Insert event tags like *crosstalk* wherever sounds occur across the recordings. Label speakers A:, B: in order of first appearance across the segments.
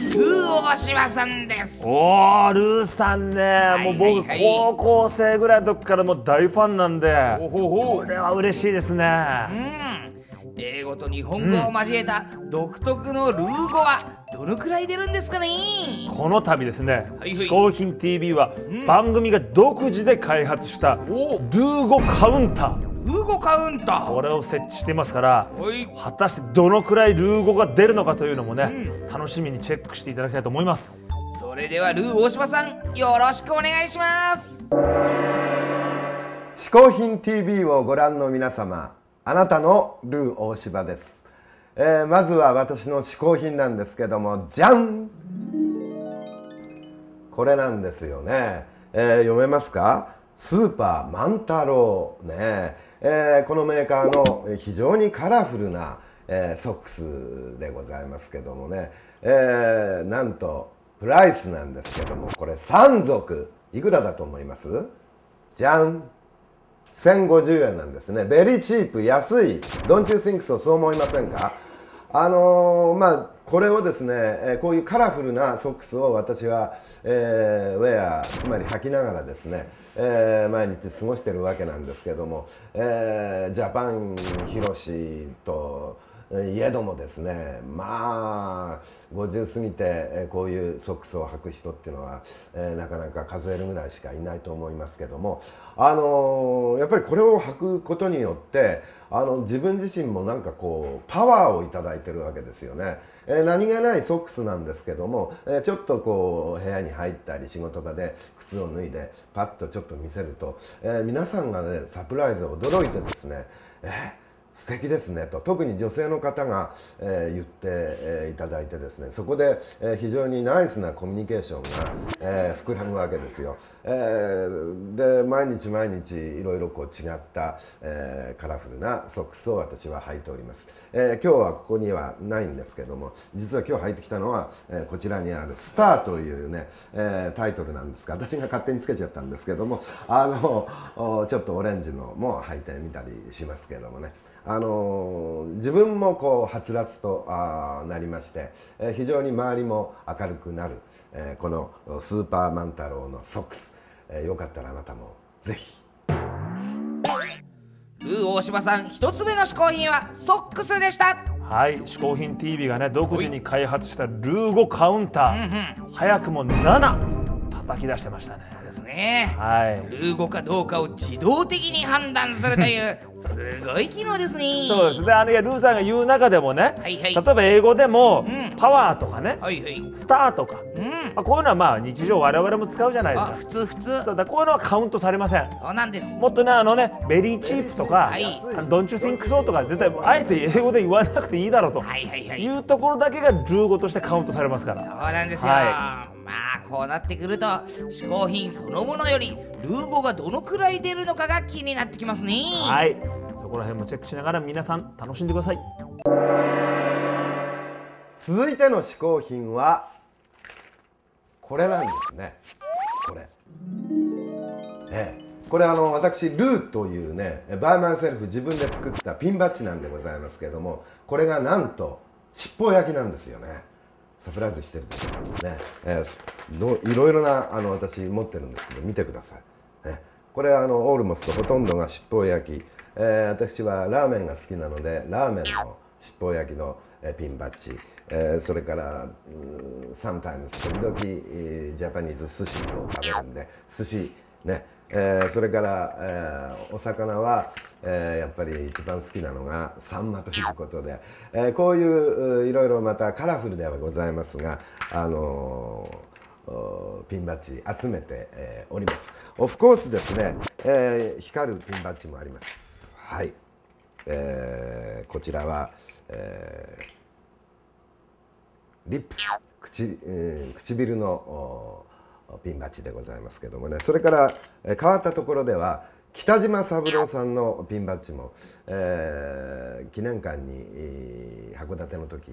A: ルー大島さんです。
B: おールーさんね、
A: い
B: もう僕、
A: はいはい。
B: 高校生ぐらいの時からもう大ファンなんで。これは嬉しいですね、
A: うん。英語と日本語を交えた独特のルー語はどのくらい出るんですかね？
B: この度ですね「
A: はいはい。
B: 品 TV」は番組が独自で開発したル
A: お
B: ー語カウンター
A: ルー語カウンター。
B: これを設置していますから
A: はい。
B: 果たしてどのくらいルー語が出るのかというのもね、楽しみにチェックしていただきたいと思います。
A: それではルー大島さんよろしくお願いします。
C: 嗜好品 TV をご覧の皆様あなたのルー大柴です、えーまずは私の嗜好品なんですけどもじゃんこれなんですよね、えー読めますか？スーパー万太郎ね、えーこのメーカーの非常にカラフルな、えーソックスでございますけどもね、えーなんとプライスなんですけどもこれ3足いくらだと思います？じゃん。1050円なんですね。 very cheap 安い。Don't you think so そう思いませんか？あのーまあこれをですね、こういうカラフルなソックスを私は、えーウェアつまり履きながらですね、えー毎日過ごしてるわけなんですけども、えージャパンヒロシといえどもですねまあ50過ぎてこういうソックスを履く人っていうのは、えーなかなか数えるぐらいしかいないと思いますけどもあのやっぱりこれを履くことによってあの自分自身もなんかこうパワーをいいてるわけですよね、えー何気ないソックスなんですけども、えーちょっとこう部屋に入ったり仕事場で靴を脱いでパッとちょっと見せると、えー皆さんがねサプライズを驚いてですねえー素敵ですねと。特に女性の方が、えー言って、えーいただいてですね。そこで、えー非常にナイスなコミュニケーションが、えー膨らむわけですよ。えーで毎日毎日いろいろこう違った、えーカラフルなソックスを私は履いております、えー今日はここにはないんですけども実は今日履いてきたのは、えーこちらにある「スター」というね、えータイトルなんですが私が勝手につけちゃったんですけどもあのちょっとオレンジのも履いてみたりしますけどもね。あの自分もこうはつらつとあーなりまして、えー非常に周りも明るくなる、えーこのスーパーマン太郎のソックス、えーよかったらあなたもぜひ。
A: ルー大島さん一つ目の嗜好品はソックスでした。
B: はい嗜好品 TV がね独自に開発したルー語カウンター、早くも7叩き出してましたね。
A: ですね。
B: はい。
A: ルー語かどうかを自動的に判断するという *laughs* すごい機能ですね。
B: そうですね。あのいやルーさんが言う中でもね、
A: はいはい。
B: 例えば英語でも、パワーとかね、
A: はいはい。
B: スターとか、まあ、こういうのはまあ日常我々も使うじゃないですか。
A: あ普通普通。
B: そうだこういうのはカウントされません。
A: そうなんです。
B: もっとねあのね very cheap とか、
A: はい。
B: don't you think so とか絶対あえて英語で言わなくていいだろうと、
A: はいはいはい。
B: いうところだけがルー語としてカウントされますから。
A: そうなんですよ、
B: は
A: まあこうなってくると嗜好品そのものよりルー語がどのくらい出るのかが気になってきますね。
B: はい。そこら辺もチェックしながら皆さん楽しんでください。
C: 続いての嗜好品はこれなんですね。これ。ええ。これあの私ルーというねバイマイセルフ自分で作ったピンバッジなんでございますけれどもこれがなんと七宝焼きなんですよね。サプライズしてるでしょ。ね、えーすどいろいろなあの私持ってるんですけど見てください、ね、これはあの almost ほとんどが七宝焼き、えー私はラーメンが好きなのでラーメンの七宝焼きの、ピンバッジ、えーそれから sometimes 時々、 Japanese 寿司を食べるんで寿司。ね。えーそれから、えーお魚は、えーやっぱり一番好きなのがサンマということで、えーこういういろいろまたカラフルではございますが、あのピンバッジ集めて、えーおります。オフコースですね、えー光るピンバッジもあります。はい、えーこちらは、えーリップス口、えー唇のおピンバッジでございますけどもねそれから、えー変わったところでは北島三郎さんのピンバッジも、えー記念館に、えー函館の時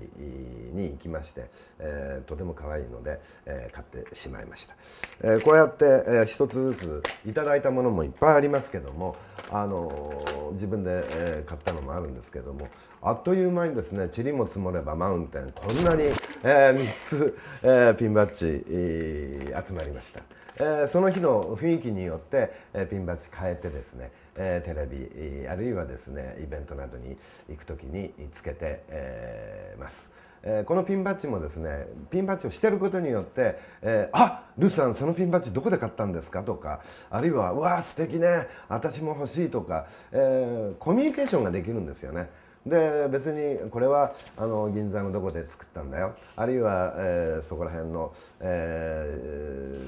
C: に行きまして、えーとても可愛いので、えー買ってしまいました、えーこうやって、えー一つずついただいたものもいっぱいありますけども、あの自分で、え買ったのもあるんですけどもあっという間にですね塵も積もればマウンテンこんなに、え3つ、えピンバッジ、え集まりました。えその日の雰囲気によって、えピンバッジ変えてですね、えテレビあるいはですねイベントなどに行く時につけて、えます。えーこのピンバッジもですねピンバッジをしてることによって「えーあルさんそのピンバッジどこで買ったんですか?」とかあるいは「うわー素敵ね私も欲しい」とか、えーコミュニケーションができるんですよね。で別にこれはあの銀座のどこで作ったんだよあるいは、えーそこら辺の、えー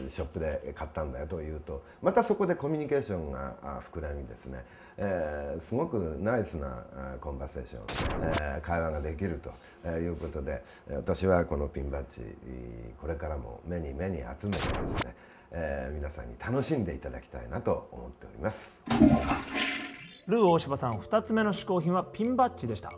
C: ショップで買ったんだよというとまたそこでコミュニケーションが膨らみですね、えーすごくナイスなコンバセーション、えー会話ができるとえいうことでえ私はこのピンバッジこれからも目に目に集めてですね、えー皆さんに楽しんでいただきたいなと思っております。
B: ルー大柴さん2つ目の嗜好品はピンバッジでした。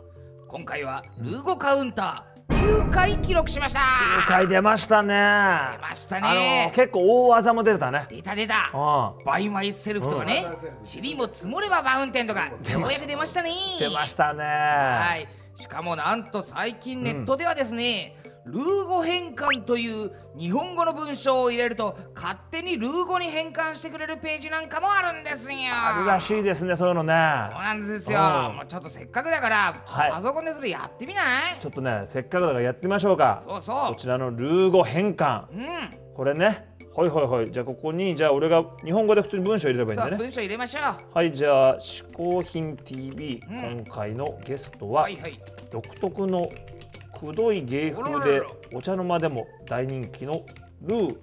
A: 今回はルー語カウンター。9回記録しました。
B: 9回出ましたね。出
A: ましたね。
B: あの結構大技も出てたね。
A: 出た出た。
B: あ
A: by myself とかね塵も積もれば mountain とかようやく出ましたね。
B: 出ましたね。
A: はい。しかもなんと最近ネットではですね、ルー語変換という日本語の文章を入れると勝手にルー語に変換してくれるページなんかもあるんですよ。
B: あるらしいですねそういうのね。
A: そうなんですよ。
B: うん。
A: もうちょっとせっかくだから、
B: はい。
A: パソコンでそれやってみない？
B: ちょっとねせっかくだからやってみましょうか。
A: そうそう。
B: こちらのルー語変換。
A: うん。
B: これね。はいはいはい。じゃあここにじゃあ俺が日本語で普通に文章入れればいいんだね。
A: 文章入れましょう。
B: はいじゃあ「嗜好品 TV」今回のゲストは
A: はいはい。
B: 独特のくどい芸風でお茶の間でも大人気のルー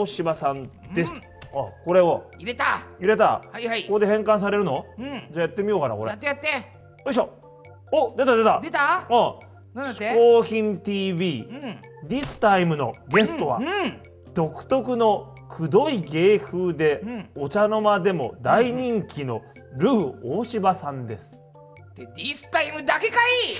B: 大柴さんです、あこれを。
A: 入れた。
B: 入れた、
A: はいはい。
B: ここで変換されるの、
A: うん。
B: じゃあやってみようかなこれ。よ
A: やってやって。
B: いしょ。お出た出た。
A: 出た？
B: うん
A: なんだって？
B: 嗜好品 TV、
A: うん。
B: This time のゲストは、
A: うん
B: 独特のくどい芸風で、お茶の間でも大人気のルー大柴さんです、
A: で this time だけかい